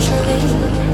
so easily.